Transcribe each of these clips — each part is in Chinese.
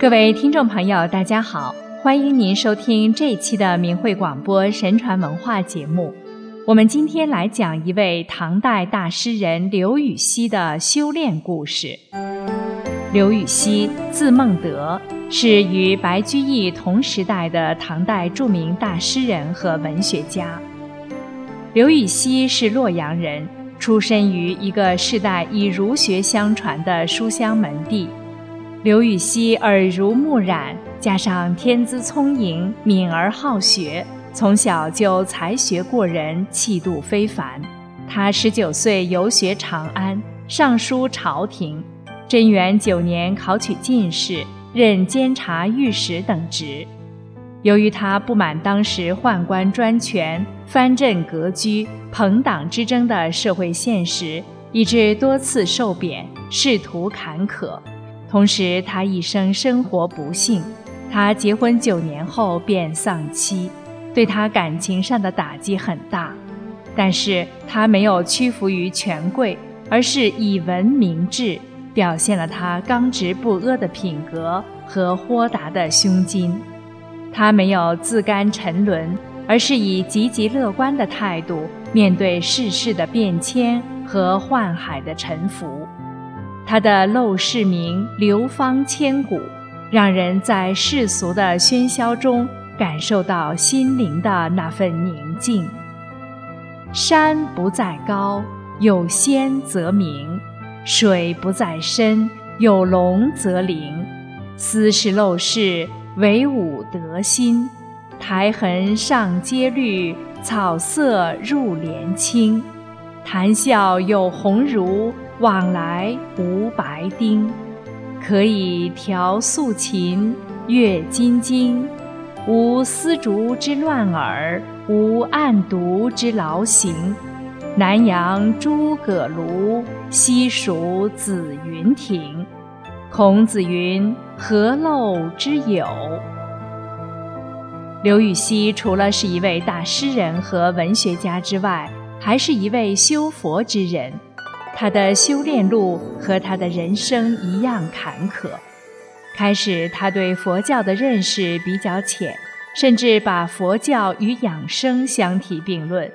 各位听众朋友，大家好，欢迎您收听这一期的明慧广播神传文化节目。我们今天来讲一位唐代大诗人刘禹锡的修炼故事。刘禹锡，字孟德，是与白居易同时代的唐代著名大诗人和文学家。刘禹锡是洛阳人，出身于一个世代以儒学相传的书香门第。刘禹锡耳濡目染，加上天资聪颖、敏而好学，从小就才学过人，气度非凡。他十九岁游学长安，上书朝廷。贞元九年考取进士，任监察御史等职。由于他不满当时宦官专权、藩镇割据、朋党之争的社会现实，以致多次受贬，仕途坎坷。同时，他一生生活不幸。他结婚九年后便丧妻，对他感情上的打击很大。但是他没有屈服于权贵，而是以文明志。表现了他刚直不阿的品格和豁达的胸襟，他没有自甘沉沦，而是以积极乐观的态度面对世事的变迁和宦海的沉浮。他的陋室铭流芳千古，让人在世俗的喧嚣中感受到心灵的那份宁静。山不在高，有仙则名。水不在深，有龙则灵。斯是陋室，惟吾德馨。苔痕上阶绿，草色入帘青。谈笑有鸿儒，往来无白丁。可以调素琴，阅金经。无丝竹之乱耳，无案牍之劳形。南阳诸葛庐，西蜀子云亭。孔子云：“何陋之有？”刘禹锡除了是一位大诗人和文学家之外，还是一位修佛之人。他的修炼路和他的人生一样坎坷。开始，他对佛教的认识比较浅，甚至把佛教与养生相提并论。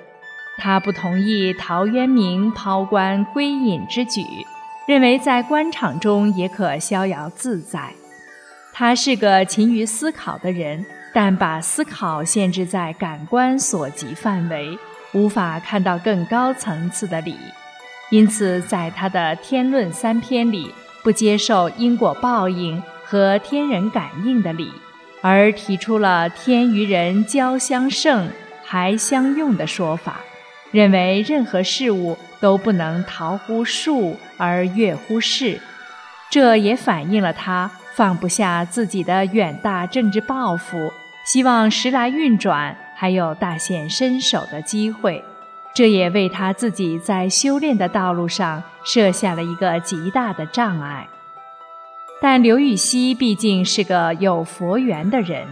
他不同意陶渊明抛官归隐之举，认为在官场中也可逍遥自在。他是个勤于思考的人，但把思考限制在感官所及范围，无法看到更高层次的理。因此，在他的《天论》三篇里，不接受因果报应和天人感应的理，而提出了“天与人交相胜，还相用”的说法。认为任何事物都不能逃乎术而越乎事，这也反映了他放不下自己的远大政治抱负，希望时来运转还有大显身手的机会。这也为他自己在修炼的道路上设下了一个极大的障碍。但刘禹锡毕竟是个有佛缘的人，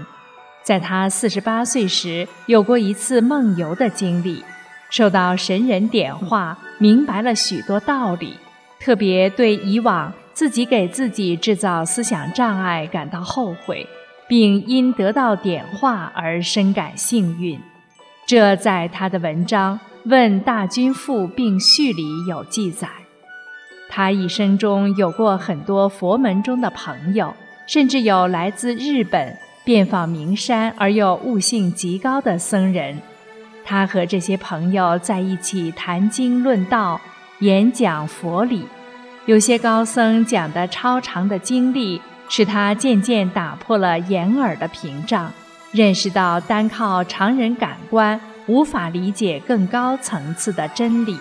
在他四十八岁时有过一次梦游的经历。受到神人点化，明白了许多道理，特别对以往自己给自己制造思想障碍感到后悔，并因得到点化而深感幸运。这在他的文章《问大君赋并序》里有记载。他一生中有过很多佛门中的朋友，甚至有来自日本遍访名山而又悟性极高的僧人。他和这些朋友在一起谈经论道、演讲佛理，有些高僧讲的超长的经历，使他渐渐打破了眼耳的屏障，认识到单靠常人感官无法理解更高层次的真理。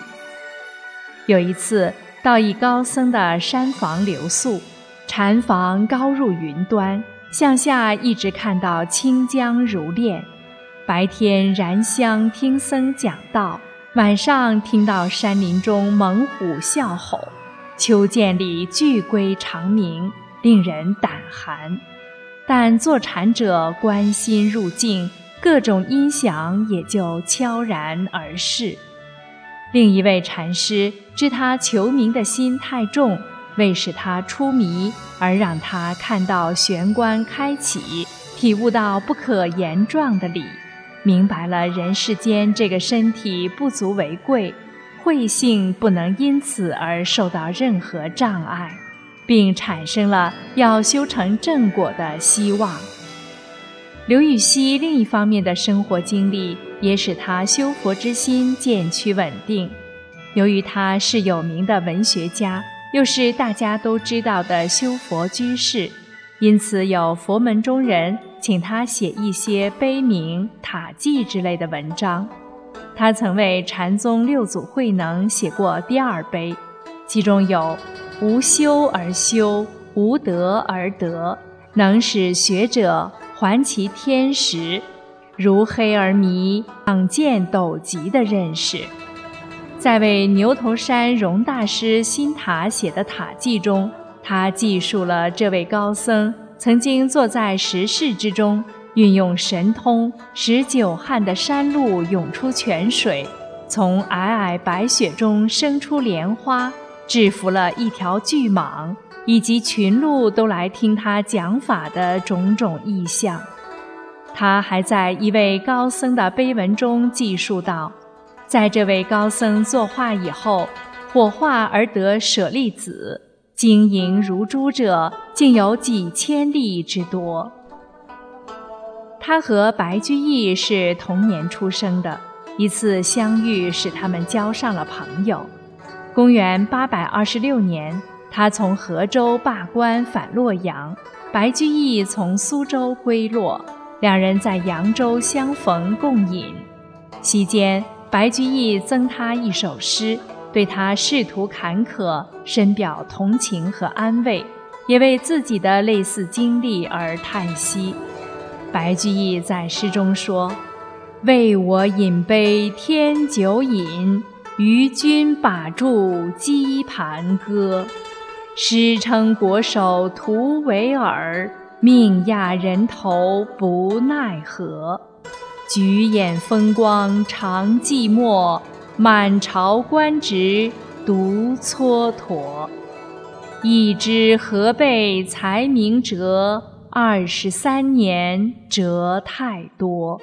有一次到一高僧的山房留宿，禅房高入云端，向下一直看到清江如练。白天燃香听僧讲道，晚上听到山林中猛虎啸吼，秋涧里巨龟长鸣，令人胆寒。但坐禅者观心入静，各种音响也就悄然而逝。另一位禅师知他求名的心太重，为使他出迷，而让他看到玄关开启，体悟到不可言状的理，明白了人世间这个身体不足为贵，慧性不能因此而受到任何障碍，并产生了要修成正果的希望。刘禹锡另一方面的生活经历，也使他修佛之心渐趋稳定。由于他是有名的文学家。又是大家都知道的修佛居士，因此有佛门中人请他写一些碑铭、塔记之类的文章。他曾为禅宗六祖慧能写过第二碑，其中有“无修而修，无德而德，能使学者还其天时，如黑而迷，望见斗极”的认识。在为牛头山荣大师新塔写的塔记中，他记述了这位高僧曾经坐在石室之中，运用神通，使久旱的山路涌出泉水，从皑皑白雪中生出莲花，制服了一条巨蟒，以及群鹿都来听他讲法的种种意象。他还在一位高僧的碑文中记述道。在这位高僧作画以后，火化而得舍利子，晶莹如珠者，竟有几千粒之多。他和白居易是同年出生的，一次相遇使他们交上了朋友。公元八百二十六年，他从河州罢官返洛阳，白居易从苏州归洛，两人在扬州相逢共饮，席间。白居易赠他一首诗，对他仕途坎坷深表同情和安慰，也为自己的类似经历而叹息。白居易在诗中说：“为我饮杯添酒饮，与君把箸击盘歌。诗称国手徒为尔，命压人头不奈何。”举眼风光常寂寞，满朝官职独蹉跎。一知何备才名折，二十三年折太多。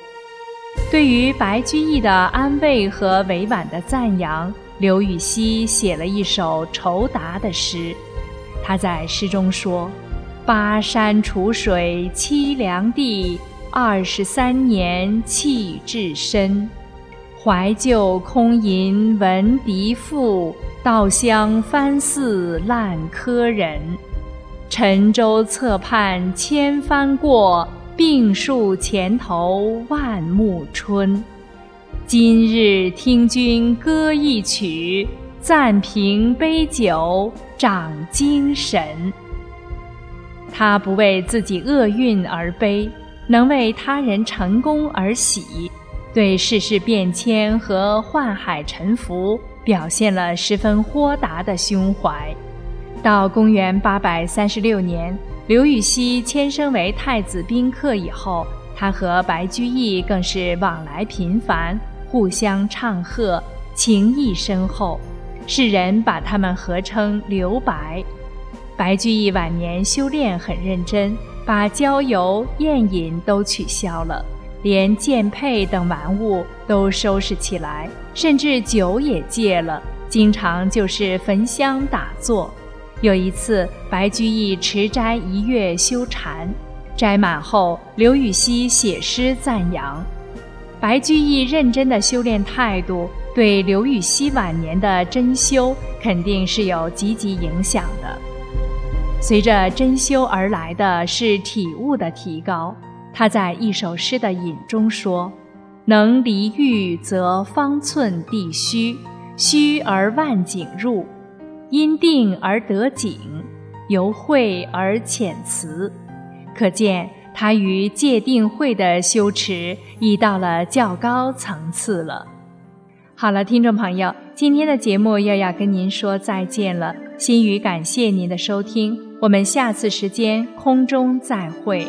对于白居易的安慰和委婉的赞扬，刘禹锡写了一首酬答的诗。他在诗中说：“巴山楚水凄凉地。”二十三年弃置身，怀旧空吟闻笛赋，稻香翻似烂柯人。沉舟侧畔千帆过，病树前头万木春。今日听君歌一曲，暂凭杯酒长精神。他不为自己厄运而悲。能为他人成功而喜，对世事变迁和宦海沉浮表现了十分豁达的胸怀。到公元八百三十六年，刘禹锡迁升为太子宾客以后，他和白居易更是往来频繁，互相唱和，情谊深厚，世人把他们合称刘白。白居易晚年修炼很认真。把郊游、宴饮都取消了，连剑佩等玩物都收拾起来，甚至酒也戒了。经常就是焚香打坐。有一次，白居易持斋一月修禅，斋满后，刘禹锡写诗赞扬。白居易认真的修炼态度，对刘禹锡晚年的真修肯定是有积极影响的。随着真修而来的是体悟的提高。他在一首诗的引中说：“能离欲，则方寸地虚；虚而万景入，因定而得景，由会而遣辞。”可见他与戒定慧的修持已到了较高层次了。好了，听众朋友，今天的节目又要跟您说再见了。心语感谢您的收听。我们下次时间空中再会。